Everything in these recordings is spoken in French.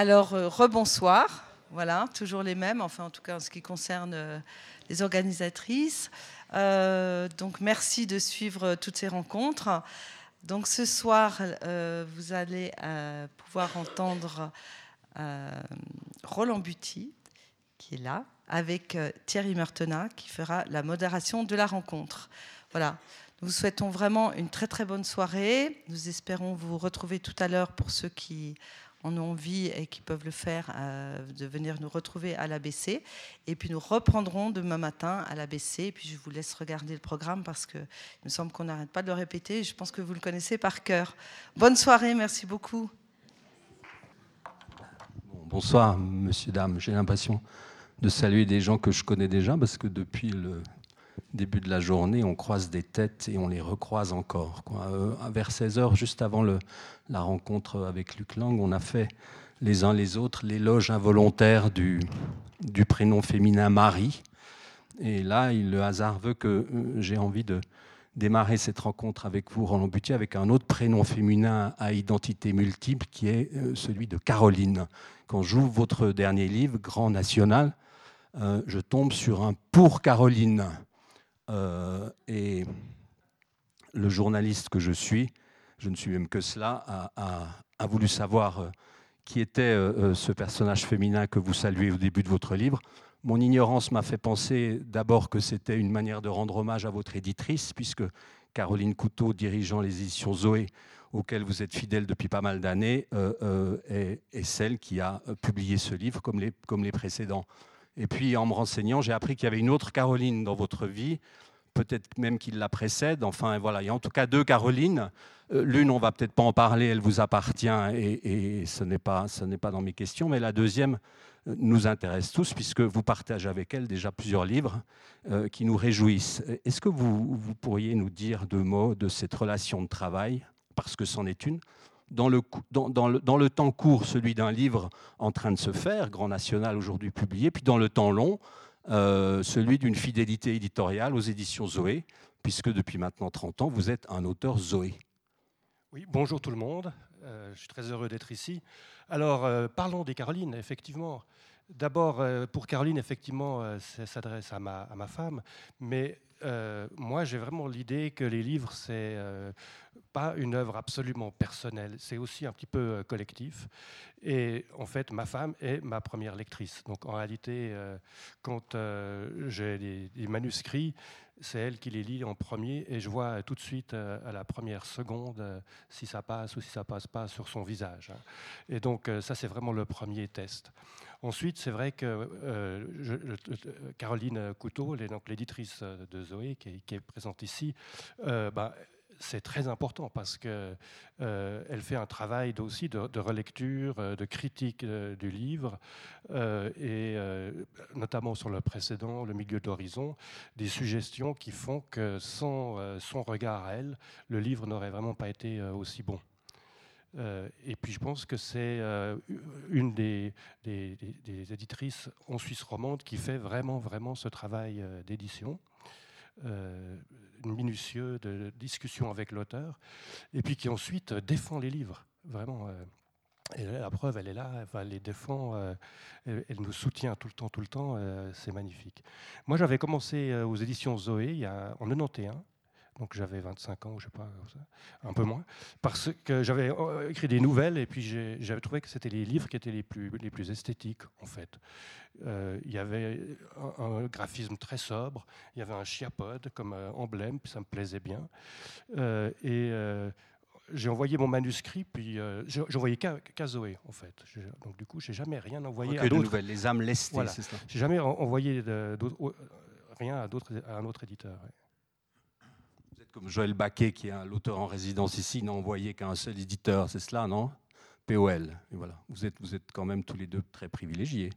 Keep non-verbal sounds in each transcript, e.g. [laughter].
Alors, euh, rebonsoir. Voilà, toujours les mêmes, enfin en tout cas en ce qui concerne euh, les organisatrices. Euh, donc merci de suivre toutes ces rencontres. Donc ce soir, vous allez pouvoir entendre Roland Buty, qui est là, avec Thierry Mertenat, qui fera la modération de la rencontre. Voilà. Nous vous souhaitons vraiment une très très bonne soirée. Nous espérons vous retrouver tout à l'heure pour ceux qui en ont envie et qui peuvent le faire, euh, de venir nous retrouver à l'ABC. Et puis nous reprendrons demain matin à l'ABC. Et puis je vous laisse regarder le programme parce qu'il me semble qu'on n'arrête pas de le répéter. Je pense que vous le connaissez par cœur. Bonne soirée, merci beaucoup. bonsoir, monsieur, dame. J'ai l'impression de saluer des gens que je connais déjà parce que depuis le début de la journée, on croise des têtes et on les recroise encore. Euh, vers 16h, juste avant la rencontre avec Luc Lang, on a fait les uns les autres l'éloge involontaire du, prénom féminin Marie. Et là, le hasard veut que euh, j'ai envie de démarrer cette rencontre avec vous, Roland Butier, avec un autre prénom féminin à identité multiple qui est euh, celui de Caroline. Quand j'ouvre votre dernier livre, Grand National, je tombe sur un pour Caroline. Euh, et le journaliste que je suis, je ne suis même que cela, a, voulu savoir euh, qui était euh, ce personnage féminin que vous saluez au début de votre livre. Mon ignorance m'a fait penser d'abord que c'était une manière de rendre hommage à votre éditrice, puisque Caroline Couteau, dirigeant les éditions Zoé, auxquelles vous êtes fidèle depuis pas mal d'années, est, celle qui a publié ce livre comme les précédents. Et puis en me renseignant, j'ai appris qu'il y avait une autre Caroline dans votre vie, peut-être même qu'il la précède. Enfin voilà, il y a en tout cas deux Carolines. Euh, l'une, on va peut-être pas en parler, elle vous appartient et, ce n'est pas, ce pas dans mes questions. Mais la deuxième euh, nous intéresse tous puisque vous partagez avec elle déjà plusieurs livres euh, qui nous réjouissent. Est-ce que vous, vous pourriez nous dire deux mots de cette relation de travail, parce que c'en est une, dans le, temps court, celui d'un livre en train de se faire, Grand National aujourd'hui publié, puis dans le temps long, euh, celui d'une fidélité éditoriale aux éditions Zoé, puisque depuis maintenant 30 ans, vous êtes un auteur Zoé. Oui, bonjour tout le monde, euh, je suis très heureux d'être ici. Alors, euh, parlons des Carolines, effectivement. D'abord, pour Caroline, effectivement, ça s'adresse à ma, à ma, femme, mais moi, j'ai vraiment l'idée que les livres, c'est pas une œuvre absolument personnelle, c'est aussi un petit peu euh, collectif. Et en fait, ma femme est ma première lectrice. Donc en réalité, euh, quand euh, j'ai des, manuscrits, c'est elle qui les lit en premier et je vois tout de suite à la première seconde si ça passe ou si ça passe pas sur son visage. Hein. Et donc ça, c'est vraiment le premier test. Ensuite, c'est vrai que Caroline Couteau, l'éditrice de Zoé, qui est, présente ici, bah, c'est très important parce qu'elle euh, fait un travail aussi de, relecture, euh, de critique euh, du livre, et notamment sur le précédent, le milieu d'horizon, des suggestions qui font que sans son regard à elle, le livre n'aurait vraiment pas été aussi bon. et puis je pense que c'est une des, des, éditrices en Suisse romande qui fait vraiment, vraiment ce travail d'édition minutieux de discussion avec l'auteur, et puis qui ensuite défend les livres, vraiment. Euh, la preuve, elle est là, elle les défend, euh, elle, nous soutient tout le temps, tout le temps, euh, c'est magnifique. Moi, j'avais commencé aux éditions Zoé en 91, donc j'avais 25 ans, je sais pas, un peu moins, parce que j'avais écrit des nouvelles et puis j'avais trouvé que c'était les livres qui étaient les plus, les plus esthétiques, en fait. Euh, il y avait un, graphisme très sobre, il y avait un chiapode comme euh, emblème, puis ça me plaisait bien. Euh, et j'ai envoyé mon manuscrit, puis j'ai envoyé qu'à Zoé, en fait. Donc du coup, j'ai jamais rien envoyé à d'autres. Les âmes lestées, c'est ça. J'ai jamais envoyé rien à, à un autre éditeur. Êtes comme Joël Baquet, qui est l'auteur en résidence ici, n'a envoyé qu'à un seul éditeur, c'est cela, non? POL. Et voilà. Vous êtes, vous êtes quand même tous les deux très privilégiés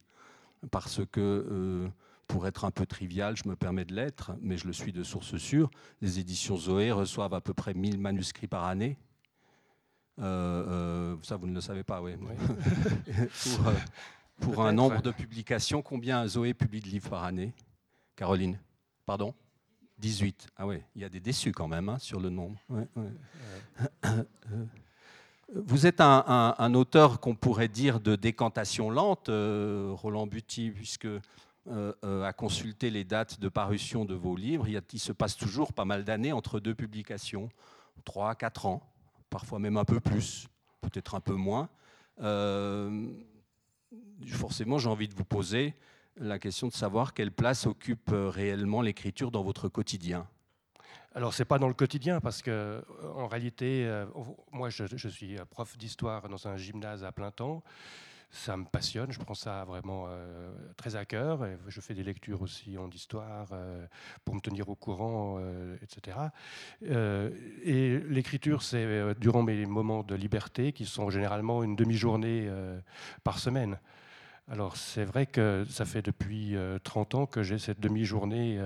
parce que, euh, pour être un peu trivial, je me permets de l'être, mais je le suis de source sûre, les éditions Zoé reçoivent à peu près 1000 manuscrits par année. Euh, euh, ça, vous ne le savez pas, oui. [laughs] pour, un nombre de publications, combien Zoé publie de livres par année? Caroline? Pardon? 18. Ah oui, il y a des déçus quand même hein, sur le nombre. Vous êtes un, auteur qu'on pourrait dire de décantation lente, Roland Buty, puisque à consulter les dates de parution de vos livres, il, il se passe toujours pas mal d'années entre deux publications, 3 à 4 ans, parfois même un peu plus, peut-être un peu moins. forcément, j'ai envie de vous poser la question de savoir quelle place occupe réellement l'écriture dans votre quotidien. Alors, ce n'est pas dans le quotidien, parce que, en réalité, euh, moi, je, suis prof d'histoire dans un gymnase à plein temps. Ça me passionne, je prends ça vraiment euh, très à cœur. Je fais des lectures aussi en histoire euh, pour me tenir au courant, etc. et l'écriture, c'est durant mes moments de liberté, qui sont généralement une demi-journée par semaine. Alors c'est vrai que ça fait depuis 30 ans que j'ai cette demi-journée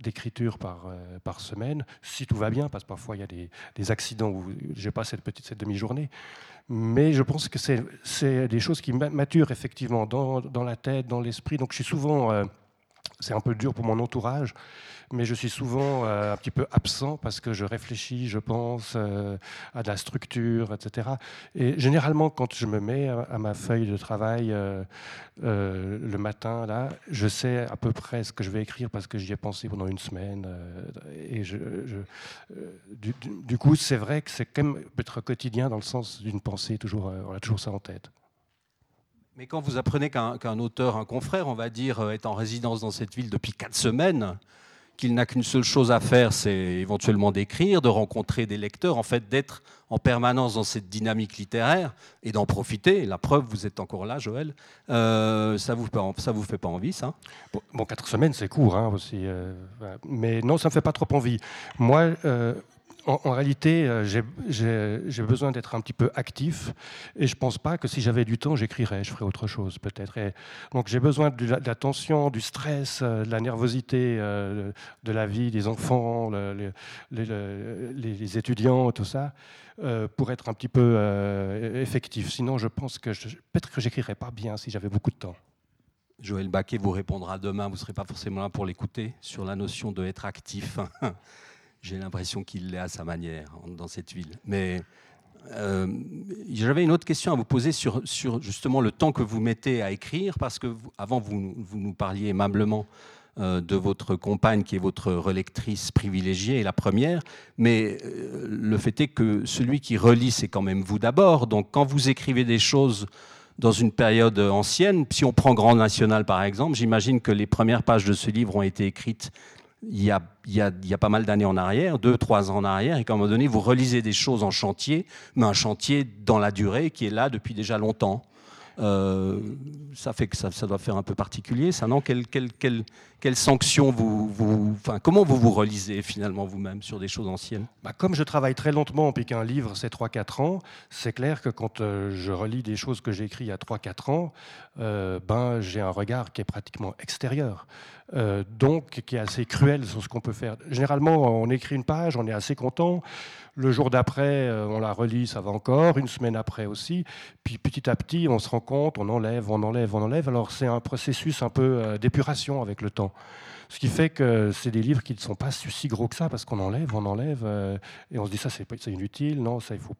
d'écriture par, euh, par semaine, si tout va bien, parce que parfois il y a des, accidents où je n'ai pas cette petite cette demi-journée. Mais je pense que c'est des choses qui maturent effectivement dans, dans la tête, dans l'esprit. Donc je suis souvent, euh, c'est un peu dur pour mon entourage, mais je suis souvent euh, un petit peu absent parce que je réfléchis, je pense euh, à de la structure, etc. Et généralement, quand je me mets à, ma feuille de travail euh, le matin, là, je sais à peu près ce que je vais écrire parce que j'y ai pensé pendant une semaine. et du, coup, c'est vrai que c'est quand même être quotidien dans le sens d'une pensée, toujours, on a toujours ça en tête. Mais quand vous apprenez qu'un auteur, un confrère, on va dire, est en résidence dans cette ville depuis quatre semaines, qu'il n'a qu'une seule chose à faire, c'est éventuellement d'écrire, de rencontrer des lecteurs, en fait d'être en permanence dans cette dynamique littéraire et d'en profiter. La preuve, vous êtes encore là, Joël. Euh, ça vous ça vous fait pas envie, ça? Bon, quatre semaines, c'est court hein, aussi, euh, mais non, ça me fait pas trop envie. Moi, euh, en, réalité, euh, j'ai besoin d'être un petit peu actif et je ne pense pas que si j'avais du temps, j'écrirais, je ferais autre chose peut-être. Donc j'ai besoin de la, tension, du stress, euh, de la nervosité euh, de la vie des enfants, les, étudiants, tout ça, pour être un petit peu effectif. Sinon, je pense que peut-être que j'écrirais pas bien si j'avais beaucoup de temps. Joël Baquet vous répondra demain, vous ne serez pas forcément là pour l'écouter, sur la notion de être actif. [laughs] J'ai l'impression qu'il l'est à sa manière dans cette ville. Mais euh, j'avais une autre question à vous poser sur, sur, justement le temps que vous mettez à écrire, parce que avant vous, vous, nous parliez aimablement euh, de votre compagne qui est votre relectrice privilégiée, la première, mais euh, le fait est que celui qui relit, c'est quand même vous d'abord. Donc quand vous écrivez des choses dans une période ancienne, si on prend Grand National par exemple, j'imagine que les premières pages de ce livre ont été écrites il y, a, pas mal d'années en arrière, deux, trois ans en arrière, et qu'à un moment donné, vous relisez des choses en chantier, mais un chantier dans la durée qui est là depuis déjà longtemps. Euh, ça fait que ça, doit faire un peu particulier, ça, non? Quelle, quelle, quelle, quelle, sanction vous, vous, comment vous vous relisez finalement vous-même sur des choses anciennes? Bah, Comme je travaille très lentement, puis qu'un livre c'est 3-4 ans, c'est clair que quand euh, je relis des choses que j'ai écrites il y a 3-4 ans, euh, ben, j'ai un regard qui est pratiquement extérieur. donc qui est assez cruel sur ce qu'on peut faire. Généralement, on écrit une page, on est assez content. Le jour d'après, euh, on la relit, ça va encore. Une semaine après aussi. Puis petit à petit, on se rend compte, on enlève, on enlève, on enlève. Alors c'est un processus un peu euh, d'épuration avec le temps. Ce qui fait que c'est des livres qui ne sont pas si gros que ça parce qu'on enlève, on enlève, euh, et on se dit ça c'est inutile, non, ça il faut.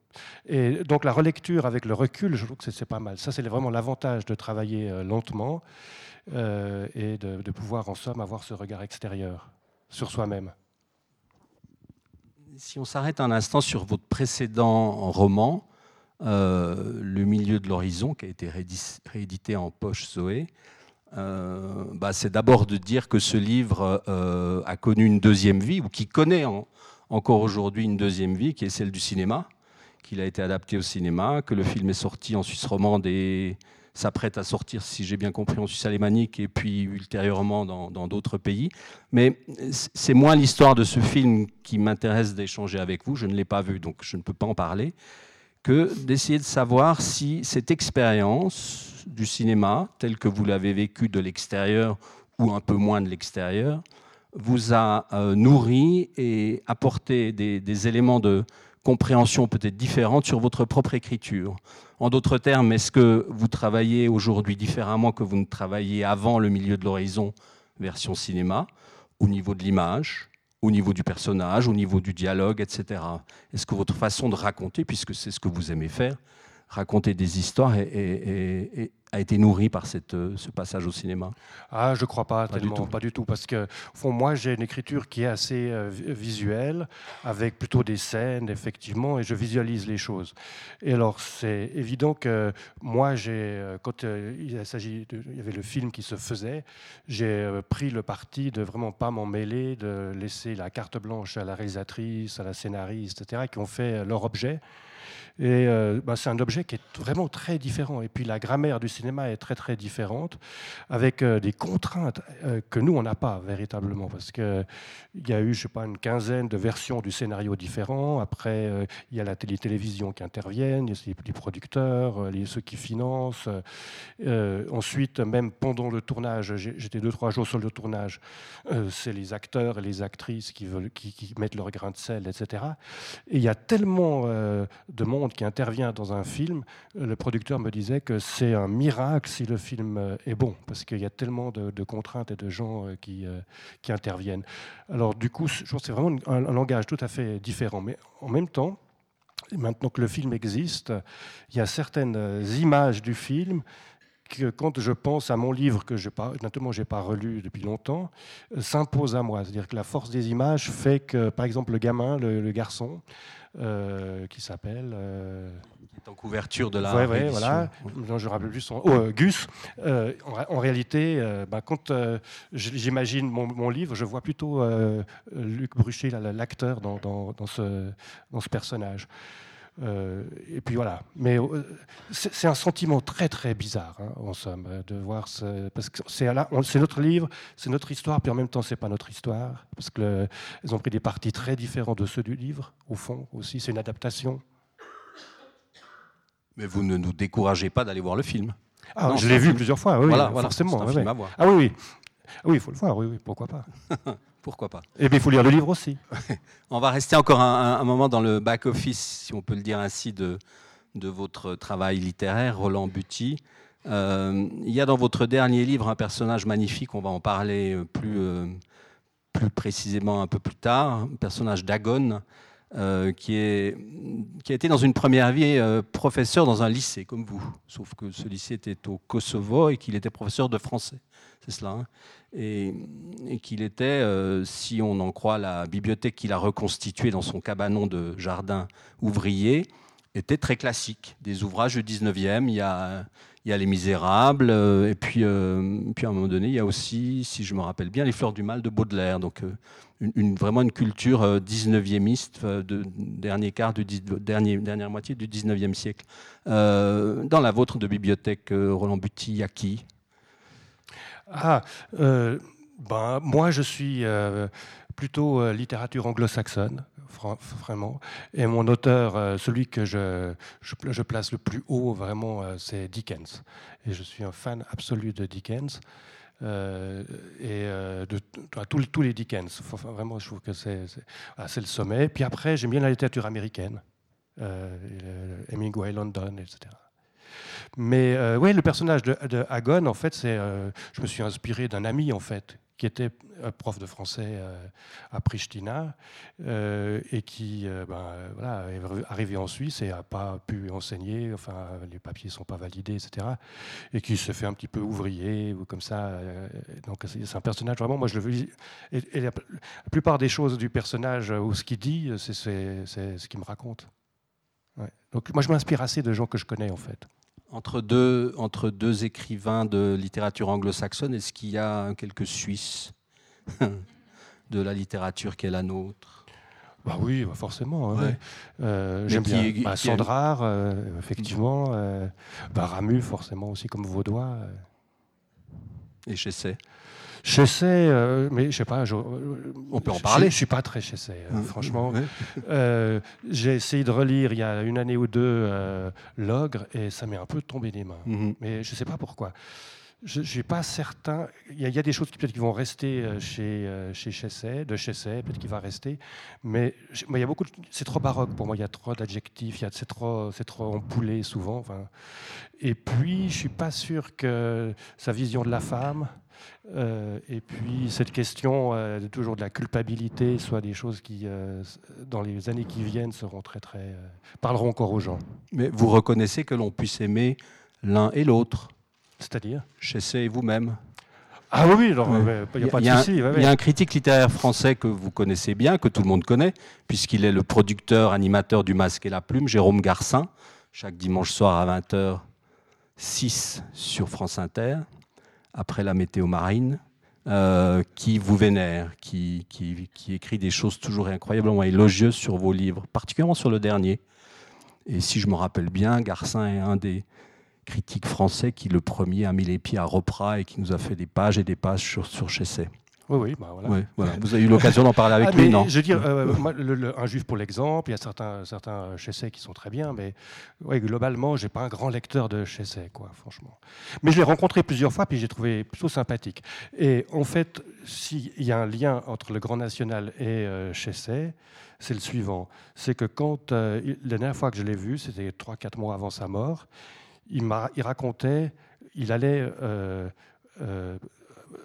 Et donc la relecture avec le recul, je trouve que c'est pas mal. Ça c'est vraiment l'avantage de travailler lentement et de pouvoir en somme avoir ce regard extérieur sur soi-même si on s'arrête un instant sur votre précédent roman, euh, Le milieu de l'horizon, qui a été réédité en poche Zoé, euh, bah, c'est d'abord de dire que ce livre euh, a connu une deuxième vie, ou qui connaît encore aujourd'hui une deuxième vie, qui est celle du cinéma, qu'il a été adapté au cinéma, que le film est sorti en Suisse romande et s'apprête à sortir, si j'ai bien compris, en Suisse alémanique et puis ultérieurement dans d'autres pays. Mais c'est moins l'histoire de ce film qui m'intéresse d'échanger avec vous, je ne l'ai pas vu, donc je ne peux pas en parler, que d'essayer de savoir si cette expérience du cinéma, telle que vous l'avez vécue de l'extérieur ou un peu moins de l'extérieur, vous a euh, nourri et apporté des, des éléments de compréhension peut-être différente sur votre propre écriture. En d'autres termes, est-ce que vous travaillez aujourd'hui différemment que vous ne travailliez avant le milieu de l'horizon version cinéma, au niveau de l'image, au niveau du personnage, au niveau du dialogue, etc. Est-ce que votre façon de raconter, puisque c'est ce que vous aimez faire, raconter des histoires et, a été nourri par cette, euh, ce passage au cinéma? Ah, je crois pas, pas du tout. Pas du tout, parce que fond, moi, j'ai une écriture qui est assez euh, visuelle, avec plutôt des scènes, effectivement, et je visualise les choses. Et alors, c'est évident que moi, j'ai, euh, quand il, s'agit il y avait le film qui se faisait, j'ai pris le parti de vraiment pas m'en mêler, de laisser la carte blanche à la réalisatrice, à la scénariste, etc., qui ont fait leur objet. Et euh, bah, c'est un objet qui est vraiment très différent. Et puis la grammaire du cinéma est très très différente, avec euh, des contraintes euh, que nous on n'a pas véritablement, parce que il y a eu je sais pas une quinzaine de versions du scénario différents. Après il y a la télé télévision qui interviennent, a les producteurs, les, ceux qui financent. ensuite même pendant le tournage, j'étais deux trois jours sur le tournage, c'est les acteurs et les actrices qui, qui, mettent leur grain de sel, etc. Et il y a tellement de monde qui intervient dans un film, le producteur me disait que c'est un miracle si le film euh, est bon, parce qu'il y a tellement de, contraintes et de gens euh, qui, euh, qui interviennent. Alors du coup, je pense que c'est vraiment un, langage tout à fait différent. Mais en même temps, maintenant que le film existe, il y a certaines images du film que quand je pense à mon livre que je n'ai j'ai pas relu depuis longtemps, s'impose à moi. C'est-à-dire que la force des images fait que, par exemple, le gamin, le garçon, euh, qui s'appelle. Euh, qui est en couverture de la. Oui, ouais, voilà. Non, je ne rappelle plus son. Oh, euh, Gus. En, réalité, bah, quand j'imagine mon, livre, je vois plutôt Luc Bruchet, l'acteur, dans, dans, dans, ce, dans ce personnage. Euh, et puis voilà. Mais euh, c'est un sentiment très très bizarre, hein, en somme, de voir ce, parce que c'est notre livre, c'est notre histoire, puis en même temps c'est pas notre histoire, parce que ont pris des parties très différentes de ceux du livre, au fond aussi. C'est une adaptation. Mais vous ne nous découragez pas d'aller voir le film. Ah, je l'ai vu plusieurs fois, oui, voilà, forcément. Ah oui, oui. oui, il faut le voir, oui, oui pourquoi pas. [laughs] pourquoi pas. Et eh bien, il faut lire le livre aussi. [laughs] on va rester encore un, moment dans le back-office, si on peut le dire ainsi, de, de votre travail littéraire, Roland Buty. Euh, il y a dans votre dernier livre un personnage magnifique, on va en parler plus, euh, plus précisément un peu plus tard, un personnage d'Agone, euh, qui, est, qui a été dans une première vie professeur dans un lycée comme vous, sauf que ce lycée était au Kosovo et qu'il était professeur de français. C'est cela. Hein et, qu'il était, euh, si on en croit la bibliothèque qu'il a reconstituée dans son cabanon de jardin ouvrier, était très classique. Des ouvrages du 19e, il y a, Les Misérables, euh, et puis, euh, puis à un moment donné, il y a aussi, si je me rappelle bien, Les Fleurs du Mal de Baudelaire. Donc vraiment une culture 19e, de dernier quart du dernier, dernière moitié du 19e siècle. dans la vôtre de bibliothèque Roland Buty, il y a qui? Ah, euh, ben, moi je suis euh, plutôt euh, littérature anglo-saxonne, vraiment. Et mon auteur, celui que je, je, place le plus haut, vraiment, c'est Dickens. Et je suis un fan absolu de Dickens. et de, tous, les Dickens. Vraiment, je trouve que c'est ah, le sommet. Puis après, j'aime bien la littérature américaine, Hemingway, London, etc. Mais euh, le personnage de, de Hagon, en fait, c'est, euh, je me suis inspiré d'un ami, en fait, qui était prof de français euh, à Pristina et qui ben, voilà, est arrivé en Suisse et n'a pas pu enseigner, enfin les papiers ne sont pas validés, etc. Et qui se fait un petit peu ouvrier ou comme ça. donc c'est un personnage vraiment, moi je le veux. La, plupart des choses du personnage ou ce qu'il dit, c'est ce qu'il me raconte. Donc moi je m'inspire assez de gens que je connais en fait entre deux, entre deux écrivains de littérature anglo-saxonne, est-ce qu'il y a quelques Suisses [laughs] de la littérature qui est la nôtre? Bah oui, bah forcément. Euh, j'aime bien bah, Sandrard, euh, effectivement. Euh, bah, Ramu, forcément, aussi comme Vaudois. Et Chessay Chessay, euh, mais je sais pas. on peut en parler. Je, ne suis pas très Chessay, euh, mmh. franchement. Euh, j'ai essayé de relire il y a une année ou deux L'ogre et ça m'est un peu tombé des mains. Mmh. Mais je sais pas pourquoi. je ne suis pas certain. Il y, a, des choses qui peut-être qui vont rester euh, chez, euh, chez Chesset, de Chesset, peut-être qu'il va rester. Mais, il y a beaucoup. C'est trop baroque pour moi. Il y a trop d'adjectifs. C'est trop, c'est trop empoulé souvent. Enfin. Et puis, je suis pas sûr que sa vision de la femme. Euh, et puis cette question de toujours de la culpabilité soit des choses qui, dans les années qui viennent, seront très très parleront encore aux gens. Mais vous reconnaissez que l'on puisse aimer l'un et l'autre c'est-à-dire? Chessé et vous-même. Ah oui, il n'y a pas de souci. Il y a un critique littéraire français que vous connaissez bien, que tout le monde connaît, puisqu'il est le producteur, animateur du Masque et la Plume, Jérôme Garcin, chaque dimanche soir à 20h, 6 sur France Inter, après la météo marine, euh, qui vous vénère, qui, écrit des choses toujours incroyablement élogieuses sur vos livres, particulièrement sur le dernier. Et si je me rappelle bien, Garcin est un des, critique français qui, le premier, a mis les pieds à Repra et qui nous a fait des pages et des pages sur, sur. Oui, oui, bah voilà. Vous avez eu l'occasion d'en parler [laughs] avec ah, lui, non Je veux dire, euh, un juif pour l'exemple, il y a certains, certains Chesset qui sont très bien, mais ouais, globalement, je n'ai pas un grand lecteur de Chesset, quoi, franchement. Mais je l'ai rencontré plusieurs fois, puis j'ai trouvé plutôt sympathique. Et en fait, s'il y a un lien entre le Grand National et euh, Chesset, c'est le suivant. C'est que quand, euh, la dernière fois que je l'ai vu, c'était 3-4 mois avant sa mort, il, il racontait, il allait euh, euh,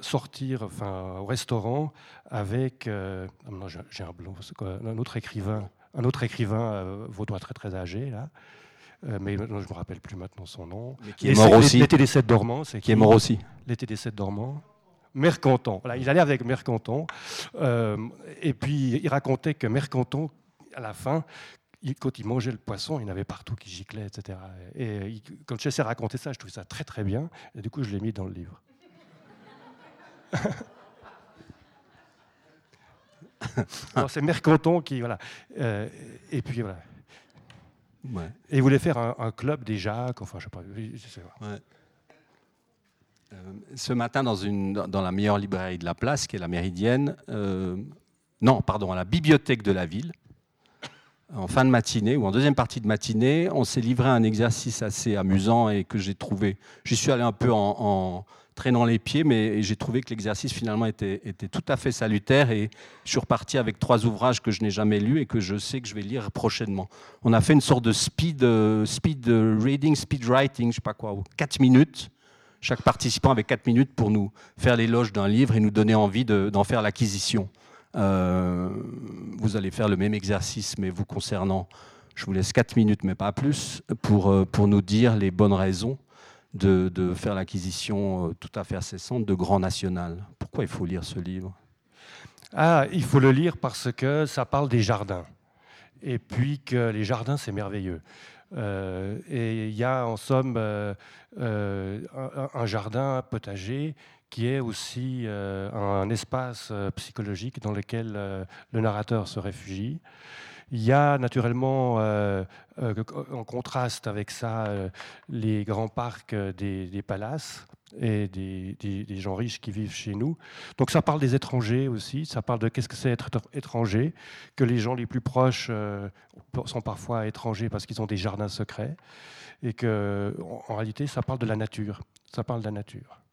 sortir enfin, au restaurant avec euh, j'ai un, un autre écrivain, un autre écrivain vaudois très très âgé là. mais je ne me rappelle plus maintenant son nom. qui est mort aussi. L'été des sept dormants, c'est qui, est mort aussi. L'été des sept dormants. Mercanton. Voilà, il allait avec Mercanton. et puis il racontait que Mercanton, à la fin, quand il mangeait le poisson, il y avait partout qui giclaient, etc. Et quand de raconter ça, je trouvais ça très très bien. Et du coup, je l'ai mis dans le livre. [laughs] c'est Mercanton qui. Voilà. Euh, et puis voilà. Et il voulait faire un, club des Jacques, enfin, je sais pas. sais pas. Euh, ce matin, dans, une, dans la meilleure librairie de la place, qui est la Méridienne, euh, non, pardon, à la bibliothèque de la ville, en fin de matinée ou en deuxième partie de matinée, on s'est livré à un exercice assez amusant et que j'ai trouvé. J'y suis allé un peu en, traînant les pieds, mais j'ai trouvé que l'exercice finalement était, tout à fait salutaire et je suis reparti avec trois ouvrages que je n'ai jamais lus et que je sais que je vais lire prochainement. On a fait une sorte de speed, euh, speed reading, speed writing, je sais pas quoi, quatre minutes. Chaque participant avait quatre minutes pour nous faire l'éloge d'un livre et nous donner envie d'en faire l'acquisition. Euh, vous allez faire le même exercice, mais vous concernant, je vous laisse 4 minutes, mais pas plus, pour, euh, pour nous dire les bonnes raisons de, faire l'acquisition euh, tout à fait incessante de Grand National. Pourquoi il faut lire ce livre? Ah, Il faut le lire parce que ça parle des jardins. Et puis que les jardins, c'est merveilleux. et il y a en somme un, un, jardin potager qui est aussi euh, un espace euh, psychologique dans lequel euh, le narrateur se réfugie. Il y a naturellement, en contraste avec ça, les grands parcs des, palaces et des, des, gens riches qui vivent chez nous. Donc ça parle des étrangers aussi, ça parle de qu'est-ce que c'est être étranger, que les gens les plus proches sont parfois étrangers parce qu'ils ont des jardins secrets, et que en réalité ça parle de la nature, ça parle de la nature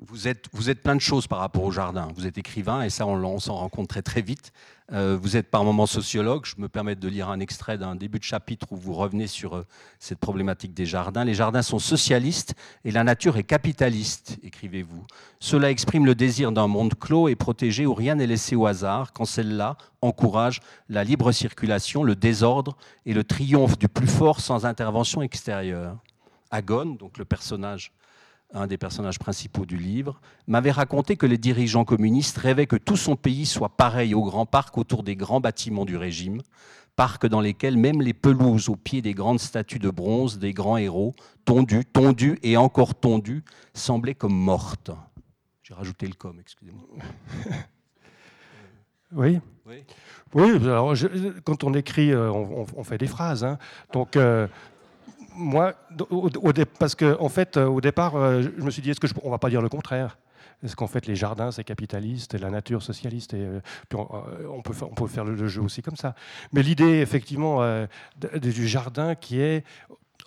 vous êtes, vous êtes plein de choses par rapport au jardin. Vous êtes écrivain et ça, on, s'en rend compte très très vite. Euh, vous êtes par moments sociologue. Je me permets de lire un extrait d'un début de chapitre où vous revenez sur euh, cette problématique des jardins. Les jardins sont socialistes et la nature est capitaliste, écrivez-vous. Cela exprime le désir d'un monde clos et protégé où rien n'est laissé au hasard, quand celle-là encourage la libre circulation, le désordre et le triomphe du plus fort sans intervention extérieure. Agone, donc le personnage un des personnages principaux du livre, m'avait raconté que les dirigeants communistes rêvaient que tout son pays soit pareil au grand parc autour des grands bâtiments du régime, parcs dans lesquels même les pelouses au pied des grandes statues de bronze des grands héros, tondues, tondues et encore tondues, semblaient comme mortes. J'ai rajouté le com, excusez-moi. [laughs] Oui. Oui. alors quand on écrit, euh, on, fait des phrases. Hein. Donc, euh, moi, parce qu'en en fait, euh, au départ, euh, je me suis dit, est-ce qu'on ne va pas dire le contraire? Est-ce qu'en fait, les jardins, c'est capitaliste et la nature socialiste et, euh, on, peut on peut faire le, jeu aussi comme ça. Mais l'idée, effectivement, du jardin qui est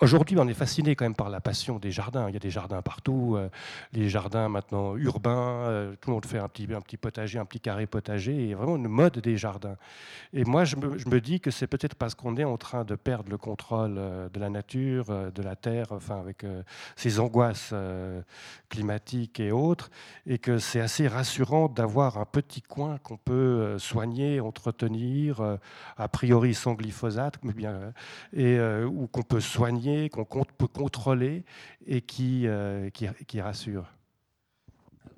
Aujourd'hui, on est fasciné quand même par la passion des jardins. Il y a des jardins partout, euh, les jardins maintenant urbains, euh, tout le monde fait un petit, potager, un petit carré potager, a vraiment une mode des jardins. Et moi, je me, dis que c'est peut-être parce qu'on est en train de perdre le contrôle euh, de la nature, de la terre, enfin avec euh, ces angoisses climatiques et autres, et que c'est assez rassurant d'avoir un petit coin qu'on peut soigner, entretenir, a priori sans glyphosate, mais bien, et ou qu'on peut soigner, qu'on peut contrôler et qui, euh, qui, qui rassure.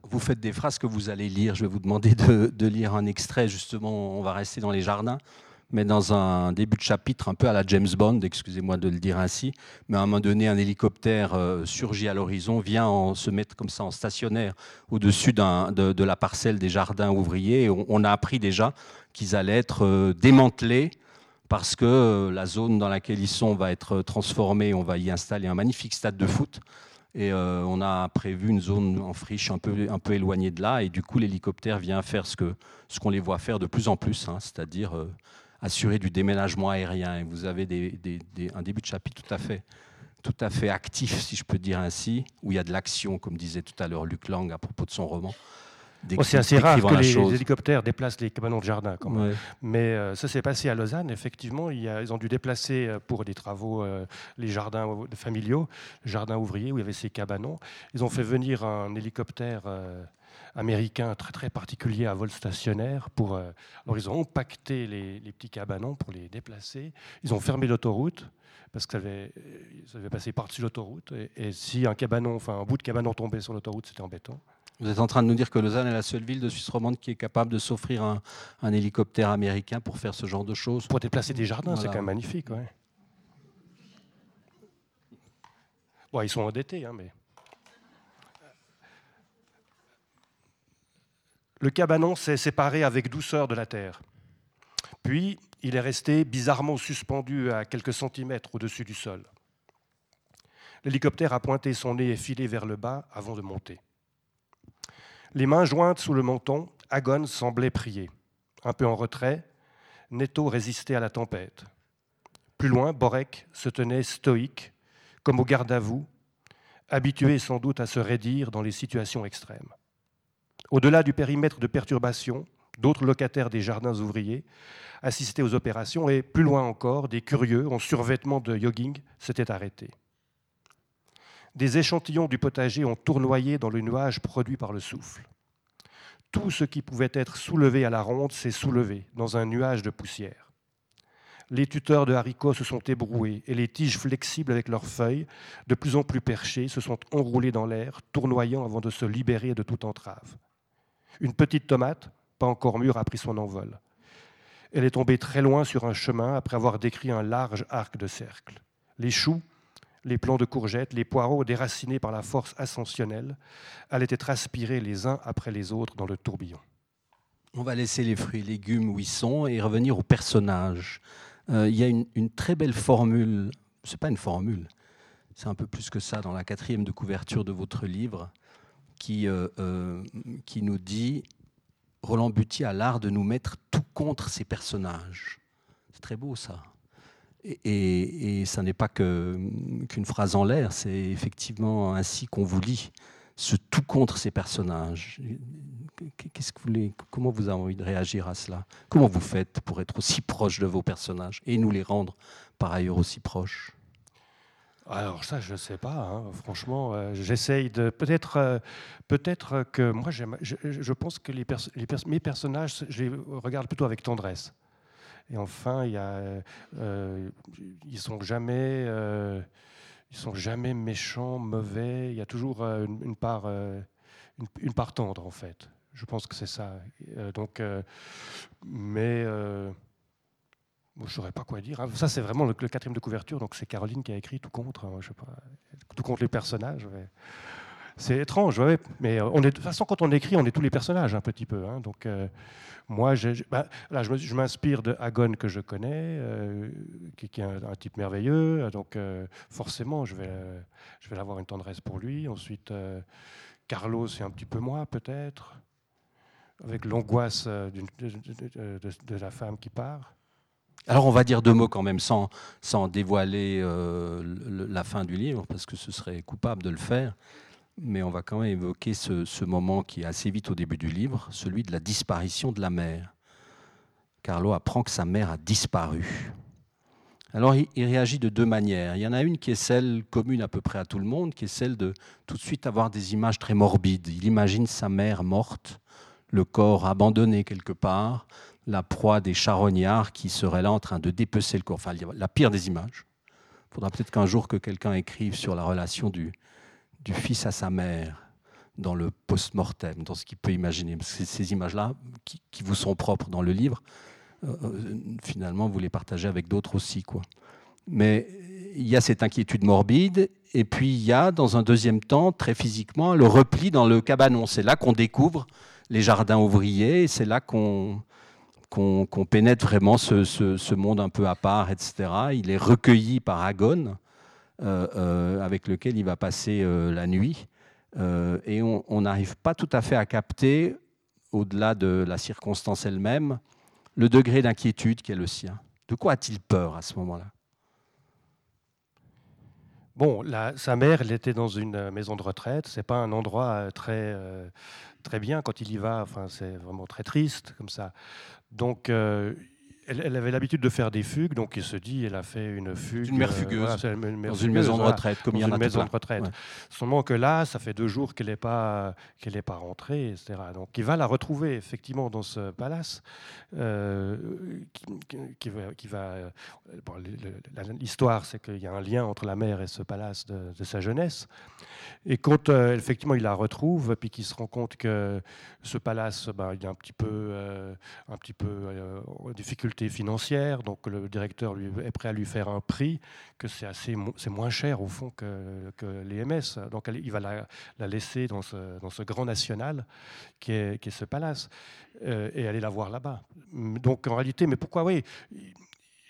Vous faites des phrases que vous allez lire. Je vais vous demander de, de lire un extrait. Justement, on va rester dans les jardins, mais dans un début de chapitre, un peu à la James Bond, excusez-moi de le dire ainsi. Mais à un moment donné, un hélicoptère euh, surgit à l'horizon, vient en, se mettre comme ça en stationnaire au-dessus de, la parcelle des jardins ouvriers. On a appris déjà qu'ils allaient être euh, démantelés parce que euh, la zone dans laquelle ils sont va être transformée. On va y installer un magnifique stade de foot. Et euh, on a prévu une zone en friche un peu, éloignée de là. Et du coup, l'hélicoptère vient faire ce qu'on les voit faire de plus en plus, hein, c'est-à-dire euh, assurer du déménagement aérien. Et vous avez un début de chapitre tout à fait tout à fait actif, si je peux dire ainsi, où il y a de l'action, comme disait tout à l'heure Luc Lang à propos de son roman. Bon, c'est assez rare que les, hélicoptères déplacent les cabanons de jardin. Quand même. Ouais. Mais euh, ça s'est passé à Lausanne, effectivement. Il y a- ils ont dû déplacer euh, pour des travaux euh, les jardins familiaux, jardins ouvriers où il y avait ces cabanons. Ils ont fait venir un hélicoptère euh, américain très très particulier à vol stationnaire. Pour, euh, alors ils ont compacté les, les petits cabanons pour les déplacer. Ils ont fermé l'autoroute parce que ça avait, ça avait passé par-dessus l'autoroute. Et, et si un cabanon, enfin un bout de cabanon tombait sur l'autoroute, c'était embêtant. Vous êtes en train de nous dire que Lausanne est la seule ville de Suisse romande qui est capable de s'offrir un, un hélicoptère américain pour faire ce genre de choses. Pour déplacer des jardins, c'est quand même magnifique. Ouais. Bon, ils sont endettés, hein, mais. Le cabanon s'est séparé avec douceur de la terre. Puis, il est resté bizarrement suspendu à quelques centimètres au-dessus du sol. L'hélicoptère a pointé son nez et filé vers le bas avant de monter. Les mains jointes sous le menton, Agon semblait prier. Un peu en retrait, Netto résistait à la tempête. Plus loin, Borek se tenait stoïque, comme au garde à vous, habitué sans doute à se raidir dans les situations extrêmes. Au-delà du périmètre de perturbation, d'autres locataires des jardins ouvriers assistaient aux opérations et, plus loin encore, des curieux en survêtement de jogging s'étaient arrêtés. Des échantillons du potager ont tournoyé dans le nuage produit par le souffle. Tout ce qui pouvait être soulevé à la ronde s'est soulevé dans un nuage de poussière. Les tuteurs de haricots se sont ébroués et les tiges flexibles avec leurs feuilles, de plus en plus perchées, se sont enroulées dans l'air, tournoyant avant de se libérer de toute entrave. Une petite tomate, pas encore mûre, a pris son envol. Elle est tombée très loin sur un chemin après avoir décrit un large arc de cercle. Les choux, les plants de courgettes, les poireaux déracinés par la force ascensionnelle, allaient être aspirés les uns après les autres dans le tourbillon. On va laisser les fruits et légumes où ils sont et revenir aux personnages. Euh, Il y a une, une très belle formule, c'est pas une formule, c'est un peu plus que ça dans la quatrième de couverture de votre livre, qui, euh, euh, qui nous dit Roland Buty a l'art de nous mettre tout contre ses personnages. C'est très beau ça. Et, et, ça n'est pas qu'une phrase en l'air, c'est effectivement ainsi qu'on vous lit, ce tout contre ses personnages. Comment vous avez envie de réagir à cela? Comment vous faites pour être aussi proche de vos personnages et nous les rendre par ailleurs aussi proches? Alors ça, je ne sais pas. hein. Franchement, euh, j'essaye de peut-être, euh, peut-être que moi, je, pense que mes personnages, je les regarde plutôt avec tendresse. Et enfin, euh, ils sont jamais, euh, sont jamais méchants, mauvais. Il y a toujours euh, une, part, tendre en fait. Je pense que c'est ça. Donc, mais je ne saurais pas quoi dire. hein. Ça, c'est vraiment le, quatrième de couverture, donc c'est Caroline qui a écrit tout contre. hein, tout contre les personnages. C'est étrange, mais de toute façon, quand on écrit, on est tous les personnages un petit peu. hein. donc, moi, bah, là, je me- je m'inspire de Agon que je connais, euh, qui, est un, type merveilleux. Donc, euh, forcément, je vais, euh, je vais avoir une tendresse pour lui. Ensuite, Carlos, c'est un petit peu moi, peut-être, avec l'angoisse de la femme qui part. Alors on va dire deux mots quand même sans, sans dévoiler la fin du livre, parce que ce serait coupable de le faire mais on va quand même évoquer ce, moment qui est assez vite au début du livre, celui de la disparition de la mère. Carlo apprend que sa mère a disparu. Alors il, réagit de deux manières. Il y en a une qui est celle commune à peu près à tout le monde, qui est celle de tout de suite avoir des images très morbides. Il imagine sa mère morte, le corps abandonné quelque part, la proie des charognards qui seraient là en train de dépecer le corps. Enfin, la pire des images. Il faudra peut-être qu'un jour que quelqu'un écrive sur la relation du, du fils à sa mère dans le post-mortem, dans ce qu'il peut imaginer. ces images-là, qui, vous sont propres dans le livre, euh, euh, finalement, vous les partagez avec d'autres aussi. Quoi. Mais il y a cette inquiétude morbide, et puis il y a, dans un deuxième temps, très physiquement, le repli dans le cabanon. C'est là qu'on découvre les jardins ouvriers, c'est là qu'on pénètre vraiment ce, ce, monde un peu à part, etc. Il est recueilli par Agone, avec lequel il va passer euh, la nuit. et on n'arrive pas tout à fait à capter, au-delà de la circonstance elle-même, le degré d'inquiétude qui est le sien. De quoi a-t-il peur à ce moment-là? Bon, sa mère, elle était dans une maison de retraite. C'est pas un endroit très très bien quand il y va. Enfin, c'est vraiment très triste comme ça. Donc, elle, avait l'habitude de faire des fugues, donc il se dit, elle a fait une fugue. Une mère fugueuse. dans une maison de retraite, comme il y en a une maison de retraite. Seulement que là, ça fait deux jours qu'elle n'est pas, qu'elle pas rentrée, etc. Donc il va la retrouver effectivement dans ce palace, euh, qui, va. L'histoire, c'est qu'il y a un lien entre la mère et ce palace de, sa jeunesse. Et quand euh, effectivement il la retrouve, puis qu'il se rend compte que ce palace, ben, il est un petit peu, euh, un petit peu en difficulté financière, donc le directeur est prêt à lui faire un prix, que c'est assez, moins cher au fond que, que les MS. Donc il va la, la, laisser dans ce, dans ce grand national qui est, qui est ce palace euh, et aller la voir là-bas. Donc en réalité, mais pourquoi oui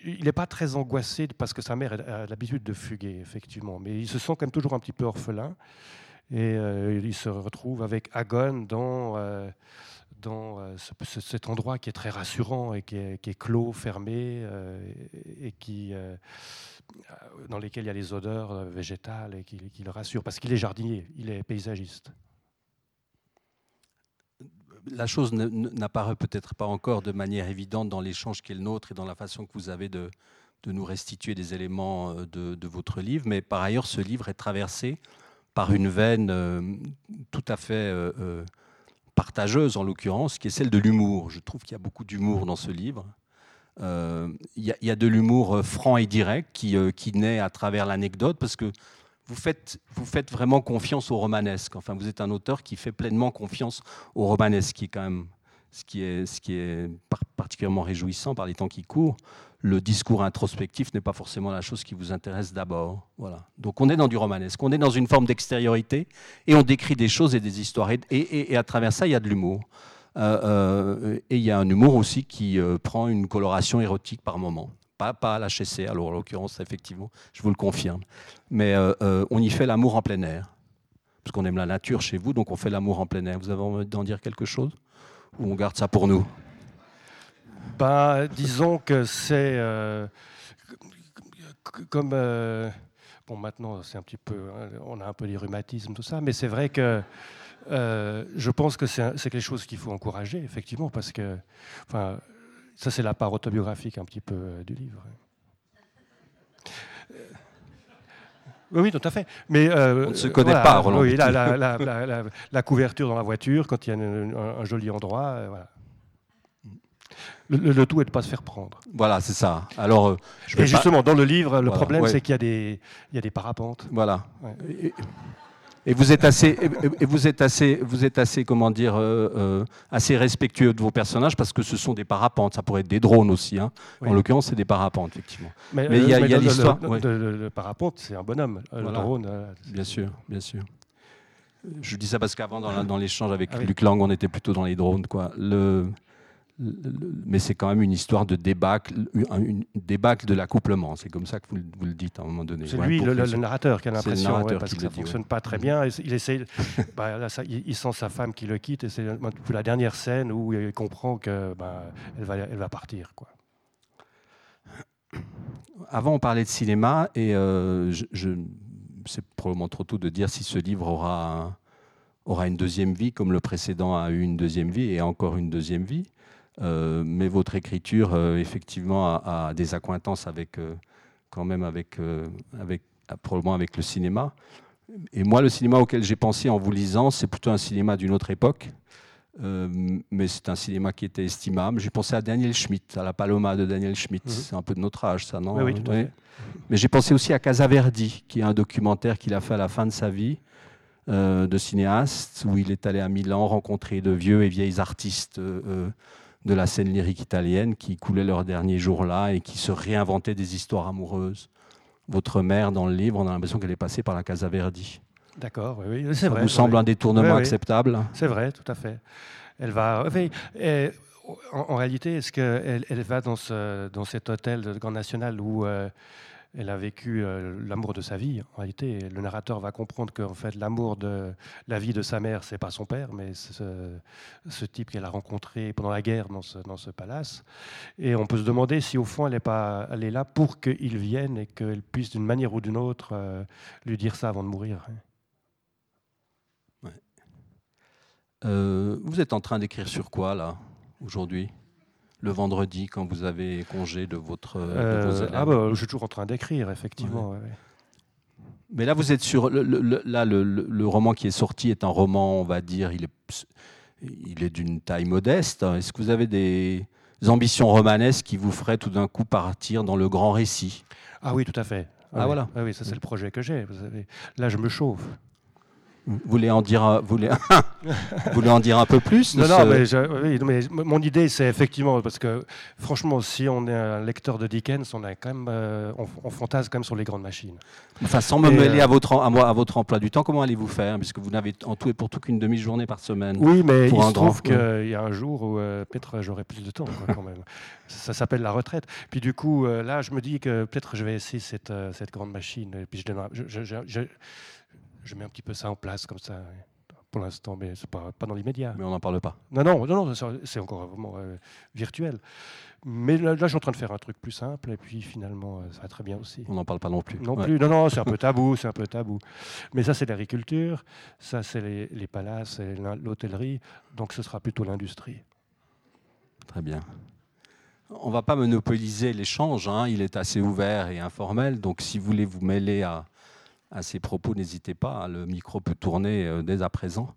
il n'est pas très angoissé parce que sa mère a l'habitude de fuguer, effectivement, mais il se sent quand même toujours un petit peu orphelin. Et euh, il se retrouve avec Agon dans, euh, dans euh, cet endroit qui est très rassurant et qui est, clos, fermé, euh, et qui, euh, dans lesquels il y a les odeurs végétales et qui, le rassurent, parce qu'il est jardinier, il est paysagiste. La chose n'apparaît peut-être pas encore de manière évidente dans l'échange qui est le nôtre et dans la façon que vous avez de, nous restituer des éléments de, votre livre, mais par ailleurs, ce livre est traversé par une veine tout à fait partageuse en l'occurrence, qui est celle de l'humour. Je trouve qu'il y a beaucoup d'humour dans ce livre. Euh, il y, a de l'humour euh, franc et direct qui, euh, qui naît à travers l'anecdote parce que vous faites, vous faites vraiment confiance au romanesque. Enfin, vous êtes un auteur qui fait pleinement confiance au romanesque, qui est quand même ce qui est, ce qui est particulièrement réjouissant par les temps qui courent le discours introspectif n'est pas forcément la chose qui vous intéresse d'abord. Voilà. Donc on est dans du romanesque, on est dans une forme d'extériorité et on décrit des choses et des histoires. Et, à travers ça, il y a de l'humour. Euh, euh, et il y a un humour aussi qui euh, prend une coloration érotique par moment. Pas, pas à l'HSC, alors en l'occurrence, effectivement, je vous le confirme. Mais on y fait l'amour en plein air. Parce qu'on aime la nature chez vous, donc on fait l'amour en plein air. Vous avez envie d'en dire quelque chose? Ou on garde ça pour nous? Bah, disons que c'est euh, comme euh, bon maintenant c'est un petit peu hein, on a un peu les rhumatismes tout ça, mais c'est vrai que euh, je pense que c'est quelque chose qu'il faut encourager effectivement parce que enfin ça c'est la part autobiographique un petit peu du livre. Oui, oui, tout à fait. Mais on ne se connaît pas, Roland. Oui, la, la, la, couverture dans la voiture, quand il y a un, un joli endroit, voilà. Le, tout est de ne pas se faire prendre. Voilà, c'est ça. Alors, euh, je et justement, dans le livre, le problème, c'est qu'il y, a des, il y a des parapentes. Voilà. Et, vous êtes assez, et vous êtes assez, vous êtes assez, comment dire, euh, euh, assez respectueux de vos personnages parce que ce sont des parapentes. Ça pourrait être des drones aussi. Hein. En l'occurrence, c'est des parapentes, effectivement. Mais, il y a, l'histoire. Le, parapente, c'est un bonhomme. Le drone. bien sûr, bien sûr. Je dis ça parce qu'avant, dans l'échange avec ah Luc Lang, on était plutôt dans les drones. Quoi. Le, mais c'est quand même une histoire de débâcle, une débâcle de l'accouplement. C'est comme ça que vous, le dites à un moment donné. C'est lui, le, narrateur, qui a l'impression, parce que ça ne fonctionne pas très bien. Il, essaie, bah, il, sent sa femme qui le quitte, et c'est la dernière scène où il comprend qu'elle bah, va, elle va partir. Quoi. avant, on parlait de cinéma et je, c'est probablement trop tôt de dire si ce livre aura, aura une deuxième vie, comme le précédent a eu une deuxième vie et encore une deuxième vie. Mais votre écriture, effectivement, a, des accointances avec, quand même avec, avec, probablement avec le cinéma. Et moi, le cinéma auquel j'ai pensé en vous lisant, c'est plutôt un cinéma d'une autre époque. Euh, mais c'est un cinéma qui était estimable. J'ai pensé à Daniel Schmitt, à la Paloma de Daniel Schmitt. Mhm. C'est un peu de notre âge, ça, non? Oui, tout à fait. Mais j'ai pensé aussi à Casaverdi, qui est un documentaire qu'il a fait à la fin de sa vie, euh, de cinéaste, où il est allé à Milan rencontrer de vieux et vieilles artistes euh, de la scène lyrique italienne qui coulaient leurs derniers jours là et qui se réinventaient des histoires amoureuses votre mère dans le livre, on a l'impression qu'elle est passée par la Casa Verdi. D'accord, oui, oui c'est vrai. Ça vous semble un détournement acceptable? C'est vrai, tout à fait. Elle va. en, réalité, est-ce qu'elle elle va dans, ce, dans cet hôtel de Grand National où euh, elle a vécu euh, l'amour de sa vie. En réalité, le narrateur va comprendre qu'en fait, l'amour de la vie de sa mère, c'est pas son père, mais ce, ce type qu'elle a rencontré pendant la guerre dans ce, dans ce, palace. Et on peut se demander si au fond, elle est, pas, elle est là pour qu'il vienne et qu'elle puisse, d'une manière ou d'une autre, euh, lui dire ça avant de mourir. Euh, vous êtes en train d'écrire sur quoi, là, aujourd'hui? Le vendredi quand vous avez congé de votre euh, Ah bah, je suis toujours en train d'écrire, effectivement. Mais là, vous êtes sur le, là le, roman qui est sorti est un roman, on va dire, il est il est d'une taille modeste. Est-ce que vous avez des ambitions romanesques qui vous feraient tout d'un coup partir dans le grand récit? Ah oui, tout à fait. Ah, voilà. Ah oui, ça c'est le projet que j'ai. Là, je me chauffe. Vous voulez en dire, vous voulez, [laughs] voulez en dire un peu plus Non, non, mais, mon idée, c'est effectivement, parce que franchement, si on est un lecteur de Dickens, on, a quand même, euh, on, fantasme quand même sur les grandes machines. Enfin, sans me mêler euh, à, votre, à, moi, à votre emploi du temps, comment allez-vous faire? Puisque vous n'avez en tout et pour tout qu'une demi-journée par semaine. Oui, mais il se trouve qu'il y a un jour où euh, peut-être j'aurai plus de temps quand même. [laughs] ça, s'appelle la retraite. Puis du coup, là, je me dis que peut-être je vais essayer cette, cette grande machine. Et puis je, je je mets un petit peu ça en place comme ça pour l'instant, mais c'est pas, pas dans l'immédiat. Mais on n'en parle pas. Non, non, non, c'est encore vraiment euh, virtuel. Mais là, je suis en train de faire un truc plus simple, et puis finalement, euh, ça va très bien aussi. On n'en parle pas non plus. Non plus, non, non, c'est un peu [laughs] tabou, c'est un peu tabou. Mais ça, c'est l'agriculture, ça, c'est les, les palaces, l'hôtellerie, donc ce sera plutôt l'industrie. Très bien. On ne va pas monopoliser l'échange, hein. il est assez ouvert et informel, donc si vous voulez vous mêler à, à ces propos, n'hésitez pas, hein, le micro peut tourner euh, dès à présent,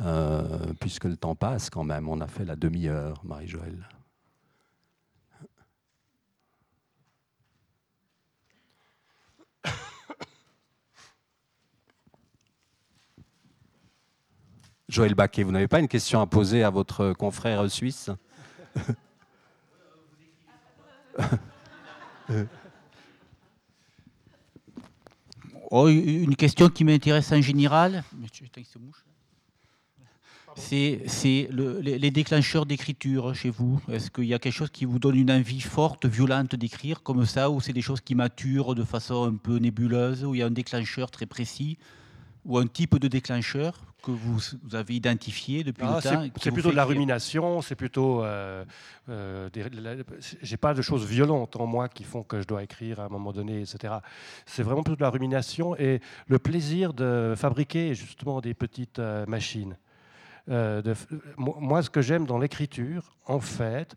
euh, puisque le temps passe quand même. On a fait la demi-heure, Marie-Joëlle. [coughs] Joël Baquet, vous n'avez pas une question à poser à votre confrère suisse? [coughs] [coughs] Oh, une question qui m'intéresse en général, c'est les déclencheurs d'écriture chez vous. Est-ce qu'il y a quelque chose qui vous donne une envie forte, violente d'écrire comme ça, ou c'est des choses qui maturent de façon un peu nébuleuse, où il y a un déclencheur très précis, ou un type de déclencheur que vous, avez identifié depuis le ah, temps C'est plutôt de la rumination, c'est plutôt. Euh, euh, J'ai pas de choses violentes en moi qui font que je dois écrire à un moment donné, etc. C'est vraiment plutôt de la rumination et le plaisir de fabriquer justement des petites euh, machines. Euh, de, moi, ce que j'aime dans l'écriture, en fait,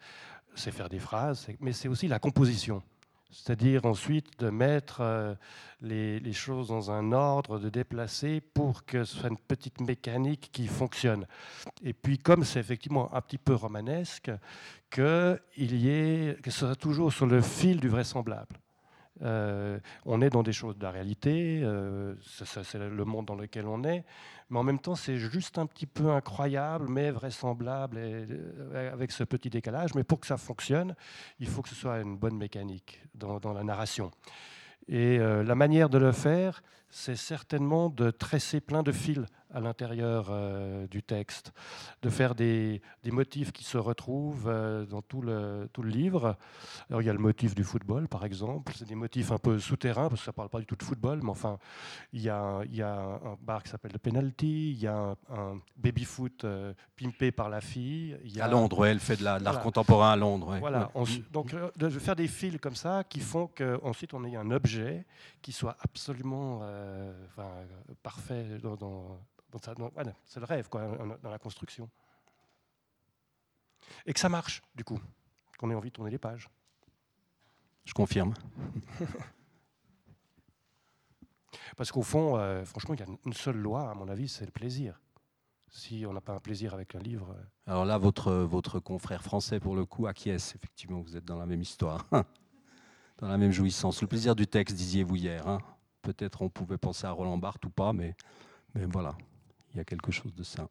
c'est faire des phrases, mais c'est aussi la composition. C'est-à-dire ensuite de mettre euh, les, choses dans un ordre, de déplacer pour que ce soit une petite mécanique qui fonctionne. Et puis comme c'est effectivement un petit peu romanesque, qu'il y ait, que ce soit toujours sur le fil du vraisemblable. Euh, on est dans des choses de la réalité, euh, c'est le monde dans lequel on est, mais en même temps c'est juste un petit peu incroyable, mais vraisemblable, euh, avec ce petit décalage. Mais pour que ça fonctionne, il faut que ce soit une bonne mécanique dans, la narration. Et la manière de le faire, c'est certainement de tresser plein de fils à l'intérieur euh, du texte, de faire des, des, motifs qui se retrouvent euh, dans tout le, tout le livre. Alors il y a le motif du football, par exemple. C'est des motifs un peu souterrains, parce que ça ne parle pas du tout de football, mais enfin, il y a, il y a un bar qui s'appelle le Penalty, il y a un, baby-foot euh, pimpé par la fille. Il y a, à Londres, elle fait de l'art contemporain à Londres. Voilà, donc de faire des fils comme ça qui font qu'ensuite on ait un objet qui soit absolument enfin, parfait dans, dans c'est le rêve quoi, dans la construction. Et que ça marche, du coup, qu'on ait envie de tourner les pages. Je confirme. [laughs] Parce qu'au fond, euh, franchement, il y a une seule loi, à mon avis, c'est le plaisir. Si on n'a pas un plaisir avec un livre. Euh, Alors là, votre, votre confrère français, pour le coup, acquiesce. Effectivement, vous êtes dans la même histoire, [laughs] dans la même jouissance. Le plaisir du texte, disiez-vous hier. Hein. Peut-être on pouvait penser à Roland Barthes ou pas, mais, mais voilà il y a quelque chose de ça.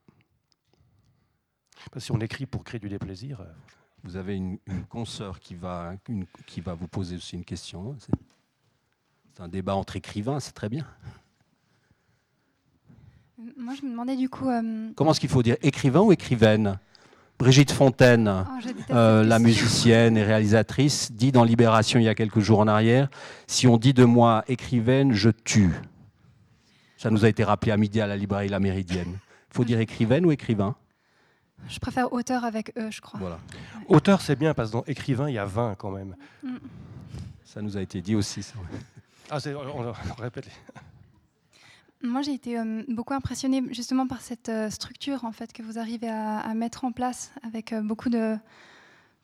Si on écrit pour créer du déplaisir. Euh, vous avez une, consoeur qui va, qui va vous poser aussi une question. C'est un débat entre écrivains, c'est très bien. Moi, je me demandais du coup. Euh, Comment est-ce qu'il faut dire Écrivain ou écrivaine? Brigitte Fontaine, oh, euh, la musicienne et réalisatrice, dit dans Libération il y a quelques jours en arrière Si on dit de moi écrivaine, je tue. Ça nous a été rappelé à midi à la librairie La Méridienne. Il faut dire écrivaine ou écrivain? Je préfère auteur avec E, je crois. Voilà. Auteur, c'est bien, parce que dans écrivain, il y a 20 quand même. Mm. Ça nous a été dit aussi. Ça. Ah, on, répète. Moi, j'ai été euh, beaucoup impressionnée justement par cette euh, structure en fait que vous arrivez à, mettre en place avec euh, beaucoup de.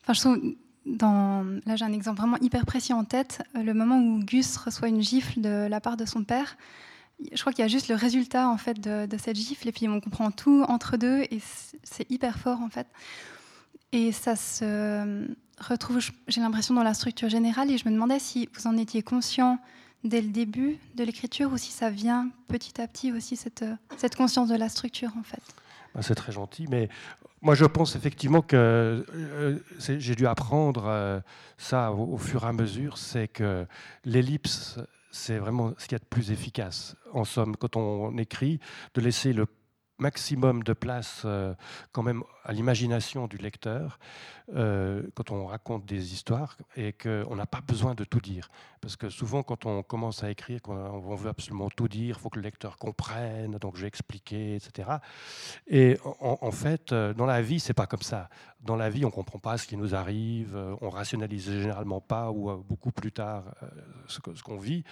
Enfin, je trouve dans... là, j'ai un exemple vraiment hyper précis en tête. le moment où Gus reçoit une gifle de la part de son père, je crois qu'il y a juste le résultat en fait de, cette gifle et puis on comprend tout entre deux et c'est hyper fort en fait. Et ça se retrouve, j'ai l'impression, dans la structure générale et je me demandais si vous en étiez conscient dès le début de l'écriture ou si ça vient petit à petit aussi cette, cette conscience de la structure en fait? Bah, c'est très gentil, mais moi je pense effectivement que euh, j'ai dû apprendre euh, ça au, fur et à mesure, c'est que l'ellipse c'est vraiment ce qu'il y a de plus efficace. En somme, quand on écrit, de laisser le maximum de place euh, quand même à l'imagination du lecteur euh, quand on raconte des histoires et qu'on n'a pas besoin de tout dire. Parce que souvent quand on commence à écrire, on veut absolument tout dire, il faut que le lecteur comprenne, donc je vais expliquer, etc. Et en, fait, euh, dans la vie, c'est pas comme ça. Dans la vie, on comprend pas ce qui nous arrive, on rationalise généralement pas ou beaucoup plus tard ce qu'on vit.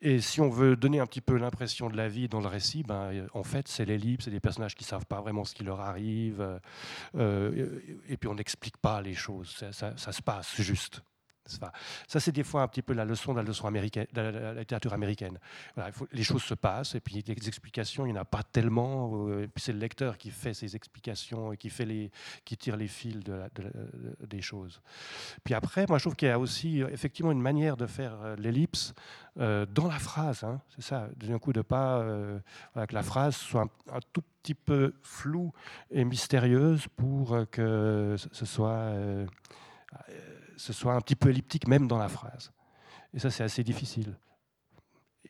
Et si on veut donner un petit peu l'impression de la vie dans le récit, ben, en fait, c'est l'ellipse, c'est des personnages qui ne savent pas vraiment ce qui leur arrive, euh, euh, et puis on n'explique pas les choses, ça se passe juste. Ça, c'est des fois un petit peu la leçon de la leçon américaine, de la littérature américaine. les choses se passent et puis des explications, il n'y en a pas tellement. Euh, c'est le lecteur qui fait ses explications et qui, fait les, qui tire les fils de des choses. Puis après, moi, je trouve qu'il y a aussi euh, effectivement une manière de faire euh, l'ellipse dans la phrase. Hein. c'est ça, d'un coup de pas que la phrase soit un, tout petit peu floue et mystérieuse pour que ce soit ce soit un petit peu elliptique même dans la phrase. Et ça, c'est assez difficile.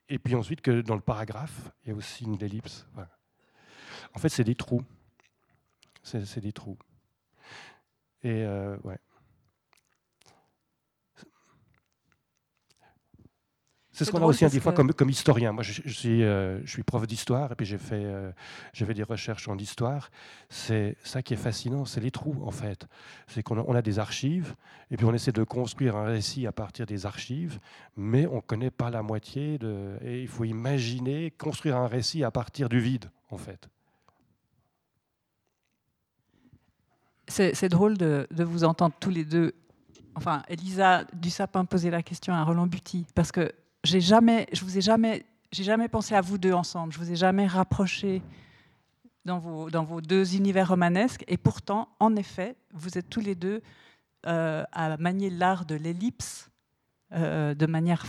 Et puis ensuite, que dans le paragraphe, il y a aussi une ellipse. En fait, c'est des trous. C'est des trous. Et euh, ouais. C'est ce qu'on a aussi des fois comme, comme, historien. Moi, je, suis, euh, je suis prof d'histoire et puis j'ai fait, euh, fait des recherches en histoire. C'est ça qui est fascinant, c'est les trous en fait. C'est qu'on a, on a, des archives et puis on essaie de construire un récit à partir des archives, mais on ne connaît pas la moitié. De, et il faut imaginer construire un récit à partir du vide en fait. C'est drôle de, de, vous entendre tous les deux. Enfin, Elisa du Sapin poser la question à Roland Buty, parce que j'ai jamais, je vous ai jamais, j'ai jamais pensé à vous deux ensemble. Je vous ai jamais rapproché dans vos, dans vos deux univers romanesques. Et pourtant, en effet, vous êtes tous les deux euh, à manier l'art de l'ellipse euh, de manière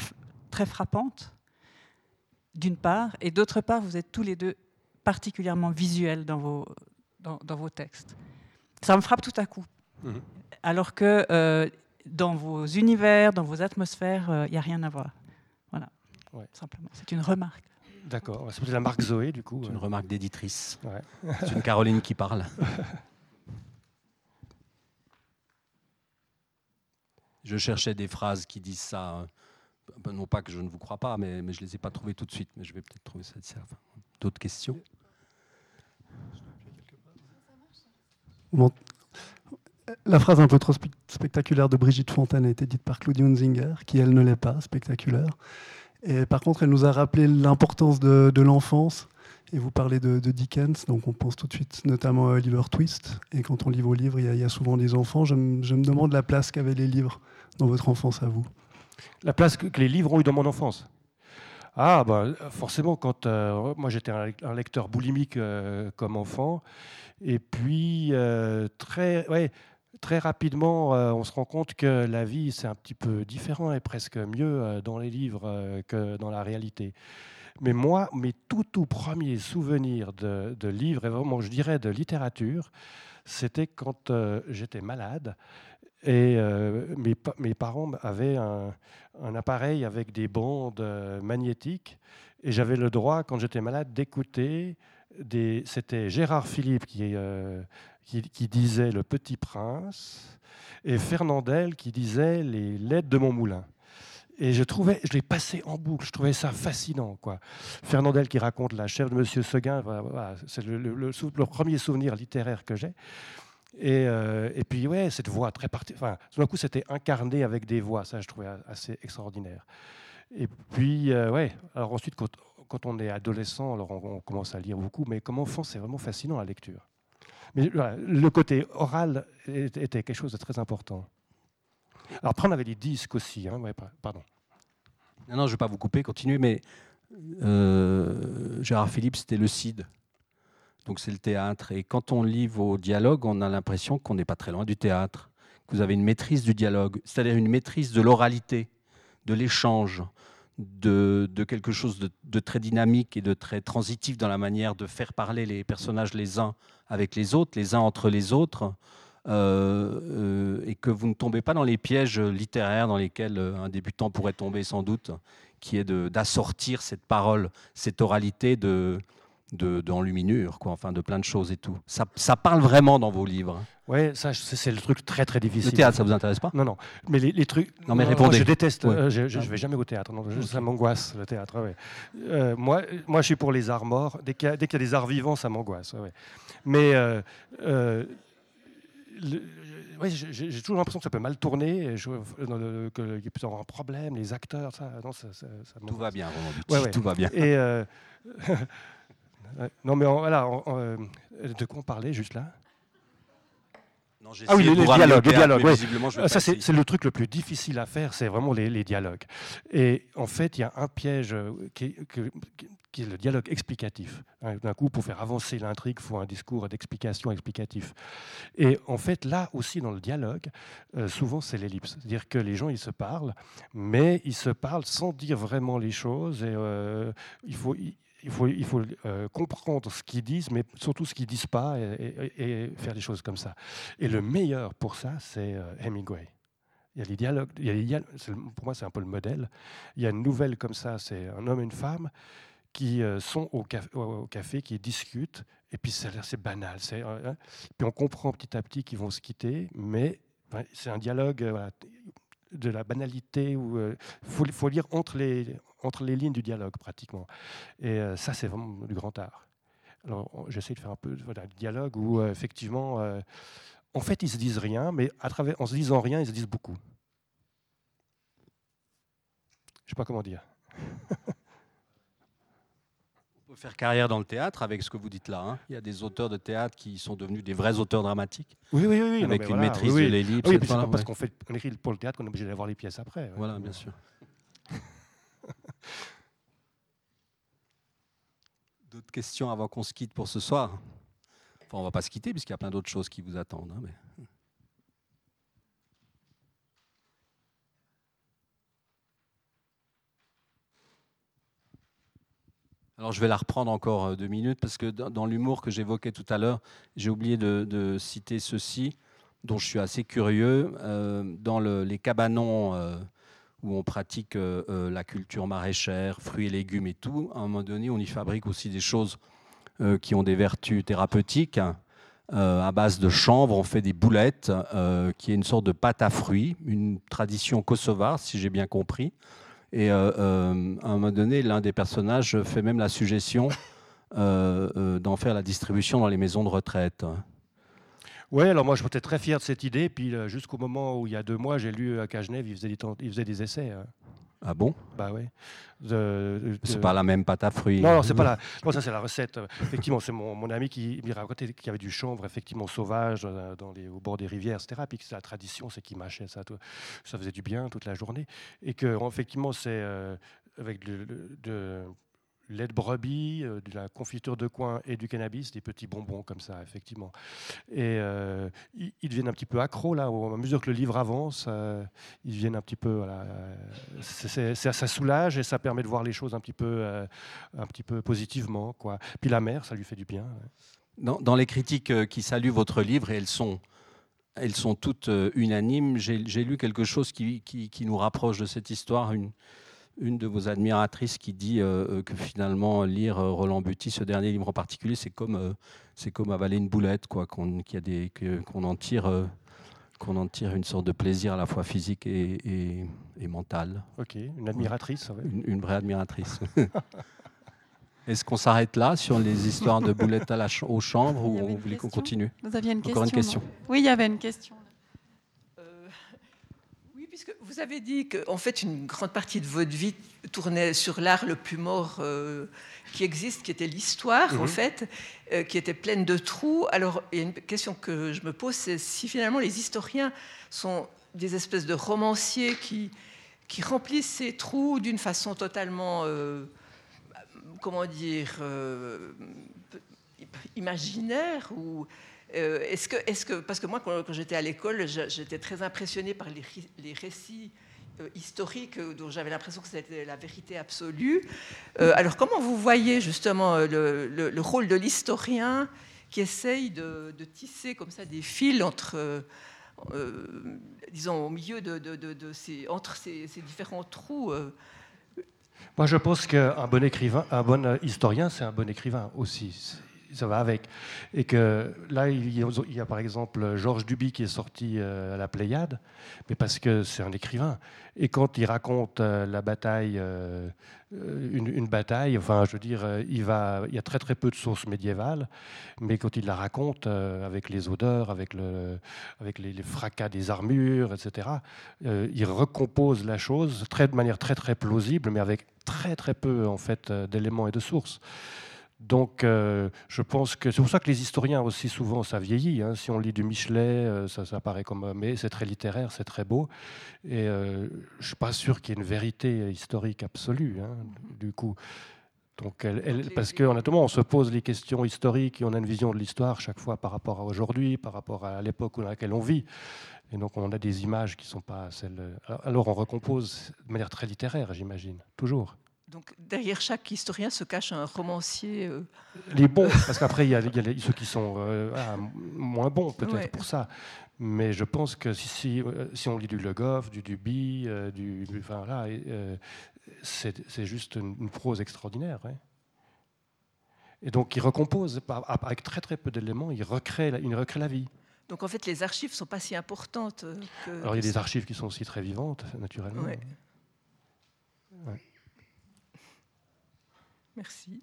très frappante, d'une part, et d'autre part, vous êtes tous les deux particulièrement visuels dans vos, dans, vos textes. Ça me frappe tout à coup. Mhm. Alors que euh, dans vos univers, dans vos atmosphères, il n'y a rien à voir. Simplement. C'est une remarque. D'accord, c'est la marque Zoé du coup. C'est une euh. remarque d'éditrice. Ouais. [laughs] C'est une Caroline qui parle. [laughs] Je cherchais des phrases qui disent ça. hein. Ben, Non pas que je ne vous crois pas, mais, mais je ne les ai pas trouvées tout de suite. Mais je vais peut-être trouver ça. D'autres questions? Bon. La phrase un peu trop spe- spectaculaire de Brigitte Fontaine a été dite par Claudie Hunzinger, qui elle ne l'est pas, spectaculaire. Et par contre, elle nous a rappelé l'importance de, l'enfance. Et vous parlez de, Dickens, donc on pense tout de suite notamment à Oliver Twist. Et quand on lit vos livres, il y a, souvent des enfants. Je, me- demande la place qu'avaient les livres dans votre enfance à vous. La place que, les livres ont eu dans mon enfance. Ah, bah, forcément, quand euh, moi j'étais un lecteur boulimique euh, comme enfant, et puis euh, très, ouais, très rapidement, euh, on se rend compte que la vie c'est un petit peu différent et presque mieux euh, dans les livres euh, que dans la réalité. Mais moi, mes tout tout premiers souvenirs de, livres, et vraiment je dirais de littérature, c'était quand j'étais malade et mes, pa- mes parents avaient un, appareil avec des bandes magnétiques et j'avais le droit, quand j'étais malade, d'écouter. C'était Gérard Philippe qui, euh, qui, disait Le Petit Prince et Fernandel qui disait Les lettres de mon moulin. Et je trouvais, je l'ai passé en boucle, je trouvais ça fascinant. Quoi. Fernandel qui raconte la chèvre de Monsieur Seguin, c'est le, premier souvenir littéraire que j'ai. Et, euh, puis, ouais, cette voix très particulière. Enfin, tout d'un coup, c'était incarné avec des voix. Ça, je trouvais assez extraordinaire. Et puis, euh, ouais, alors ensuite, quand, on est adolescent, alors on, commence à lire beaucoup, mais comme enfant, c'est vraiment fascinant la lecture. Mais le côté oral était quelque chose de très important. Alors après, on avait les disques aussi. Hein, pardon. Non, je ne vais pas vous couper, continuez, mais euh, Gérard Philippe, c'était le CID. Donc c'est le théâtre. Et quand on lit vos dialogues, on a l'impression qu'on n'est pas très loin du théâtre, que vous avez une maîtrise du dialogue, c'est-à-dire une maîtrise de l'oralité, de l'échange, de, quelque chose de, très dynamique et de très transitif dans la manière de faire parler les personnages les uns avec les autres, les uns entre les autres. euh, euh, et que vous ne tombez pas dans les pièges littéraires dans lesquels euh, un débutant pourrait tomber sans doute, qui est d'assortir cette parole, cette oralité de de- d'enluminure, quoi, enfin de plein de choses et tout. Ça, ça parle vraiment dans vos livres. Ouais, ça, c'est le truc très très difficile. Le théâtre, ça vous intéresse pas? Non, non. Mais les, les trucs. Non, mais moi, répondez. Je déteste. Ouais. euh, je, je, je vais jamais au théâtre. Non, je- ça m'angoisse le théâtre. ouais. Euh, moi, moi, je suis pour les arts morts. Dès qu'il y, a- y des arts vivants, ça m'angoisse. ouais. Mais euh, euh, le- ouais, j'ai toujours l'impression que ça peut mal tourner, qu'il y a peut avoir un problème, les acteurs, ça, non, ça, ça- ça Tout va bien, Buty, Ouais, ouais. tout va bien. Et euh, [laughs] ouais, non, mais voilà, euh, de quoi on parlait juste là? Non, j'ai Ah oui, les- dialogues, les dialogues, ouais. Euh, Ça, c'est le truc le plus difficile à faire, c'est vraiment les, les dialogues. Et en fait, il y a un piège euh, qui est, que- qui est le dialogue explicatif. Hein, D'un coup, pour faire avancer l'intrigue, il faut un discours d'explication explicatif. Et en fait, là aussi, dans le dialogue, euh, souvent, c'est l'ellipse. C'est-à-dire que les gens, ils se parlent, mais ils se parlent sans dire vraiment les choses. Et euh, il faut... il- faut, euh, comprendre ce qu'ils disent, mais surtout ce qu'ils disent pas, et, faire des choses comme ça. Et le meilleur pour ça, c'est euh, Hemingway. Il y a les dialogues, pour moi c'est un peu le modèle. Il y a une nouvelle comme ça, c'est un homme et une femme qui euh, sont au café, qui discutent, et puis c'est banal. hein. puis on comprend petit à petit qu'ils vont se quitter, mais c'est un dialogue de la banalité il faut lire entre les, entre les lignes du dialogue pratiquement. Et euh, ça, c'est vraiment du grand art. Alors j'essaie de faire un peu voilà, de dialogue où euh, effectivement, euh, en fait, ils se disent rien, mais à travers, en se disant rien, ils se disent beaucoup. Je sais pas comment dire. On peut faire carrière dans le théâtre avec ce que vous dites là. hein. Il y a des auteurs de théâtre qui sont devenus des vrais auteurs dramatiques, Oui, oui, oui. non, avec une voilà, maîtrise oui, de oui. l'ellipse. Ah oui, parce ouais. qu'on fait on écrit pour le théâtre qu'on est obligé d'avoir les pièces après. Voilà, bien sûr. D'autres questions avant qu'on se quitte pour ce soir? Enfin, on va pas se quitter puisqu'il y a plein d'autres choses qui vous attendent. hein, Alors je vais la reprendre encore euh, deux minutes parce que dans, l'humour que j'évoquais tout à l'heure, j'ai oublié de, citer ceci, dont je suis assez curieux. Euh, dans le- les cabanons euh, où on pratique la culture maraîchère, fruits et légumes et tout, à un moment donné, on y fabrique aussi des choses qui ont des vertus thérapeutiques. à base de chanvre, on fait des boulettes, qui est une sorte de pâte à fruits, une tradition kosovare, si j'ai bien compris. Et à un moment donné, l'un des personnages fait même la suggestion d'en faire la distribution dans les maisons de retraite. Oui, alors moi j'étais très fier de cette idée. Puis euh, jusqu'au moment où il y a deux mois, j'ai lu qu'à Genève, ils faisaient des, ils faisaient des essais. Hein. Ah bon? Bah oui. C'est pas la même pâte à fruits. Non, c'est pas la. Non, ça c'est la recette. Effectivement, c'est mon, mon, ami qui me racontait qu'il y avait du chanvre effectivement sauvage euh, dans les, au bord des rivières, etc. Puis que la tradition, c'est qu'il mâchait ça. Ça faisait du bien toute la journée. Et que effectivement, c'est euh, avec de, lait de brebis, euh, de la confiture de coin et du cannabis, des petits bonbons comme ça, effectivement. Et euh, ils, deviennent un petit peu accros, là, au mesure que le livre avance, euh, ils deviennent un petit peu... Ça soulage et ça permet de voir les choses un petit peu, un petit peu positivement. Quoi. Puis la mer, ça lui fait du bien. Dans, les critiques qui saluent votre livre, et elles sont elles sont toutes unanimes. J'ai lu quelque chose qui, nous rapproche de cette histoire, une de vos admiratrices qui dit euh, euh, que finalement lire euh, Roland Buty, ce dernier livre en particulier, c'est comme, c'est comme avaler une boulette, quoi, qu'on, a des, qu'on en tire. qu'on en tire une sorte de plaisir à la fois physique et, et, mental. Ok, une admiratrice. Une, vraie admiratrice. [laughs] Est-ce qu'on s'arrête là sur les histoires de boulettes à la aux chambres ou on voulait qu'on continue? Vous aviez une Encore question, une question Oui, il y avait une question. Vous avez dit qu'en fait, une grande partie de votre vie tournait sur l'art le plus mort euh, qui existe, qui était l'histoire, en mhm. fait, euh, qui était pleine de trous. Alors, il y a une question que je me pose, c'est si finalement les historiens sont des espèces de romanciers qui, qui remplissent ces trous d'une façon totalement, euh, comment dire, imaginaire ou euh, est-ce que, parce que moi, quand, j'étais à l'école, j'étais très impressionnée par les, récits euh, historiques euh, dont j'avais l'impression que c'était la vérité absolue. alors, comment vous voyez justement le, rôle de l'historien qui essaye de, tisser comme ça des fils entre, disons, au milieu de, ces, entre ces différents trous moi, je pense qu'un bon écrivain, un bon historien, c'est un bon écrivain aussi ça va avec. Et que là, il y a, par exemple Georges Duby qui est sorti euh, à la Pléiade, mais parce que c'est un écrivain. Et quand il raconte euh, la bataille, euh, une, bataille, enfin, je veux dire, il, y a très très peu de sources médiévales, mais quand il la raconte avec les odeurs, avec, le, avec les, fracas des armures, etc., il recompose la chose de manière très très plausible, mais avec très très peu en fait d'éléments et de sources. Donc, euh, je pense que c'est pour ça que les historiens aussi souvent ça vieillit. Hein. Si on lit du Michelet, euh, ça, ça paraît comme mais c'est très littéraire, c'est très beau. Et euh, je suis pas sûr qu'il y ait une vérité historique absolue. Hein, du coup, donc, elle, parce que honnêtement, on se pose les questions historiques et on a une vision de l'histoire chaque fois par rapport à aujourd'hui, par rapport à l'époque dans laquelle on vit. Et donc, on a des images qui ne sont pas celles. alors, on recompose de manière très littéraire, j'imagine, toujours. Donc derrière chaque historien se cache un romancier. Euh. Les bons, parce qu'après il y, a ceux qui sont euh, ah, moins bons peut-être pour ça. Mais je pense que si, si, euh, si, on lit du Le Goff, du Duby, du, enfin là, c'est juste une, prose extraordinaire. Et donc il recompose avec très très peu d'éléments, il recrée, il recrée la vie. Donc en fait les archives sont pas si importantes. Alors il y a des archives qui sont aussi très vivantes naturellement. Ouais. Merci.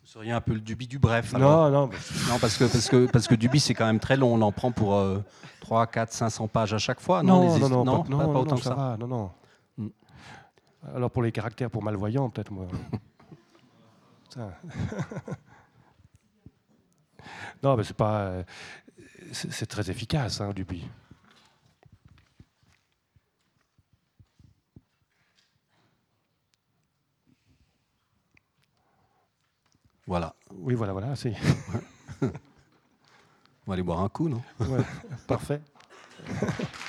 Vous seriez un peu le Duby du bref. Non, non. Non, parce que, parce que, parce que Duby, c'est quand même très long. On en prend pour 3, 4, 500 pages à chaque fois. Non, non, non, non, pas, autant que ça. non, non. Hmm. Alors pour les caractères pour malvoyants, peut-être moi. [laughs] [laughs] non, mais c'est pas. Euh, c'est très efficace, hein, Duby. Voilà. Oui, voilà, voilà. C'est... [laughs] On va aller boire un coup, non? Ouais, Parfait. [laughs]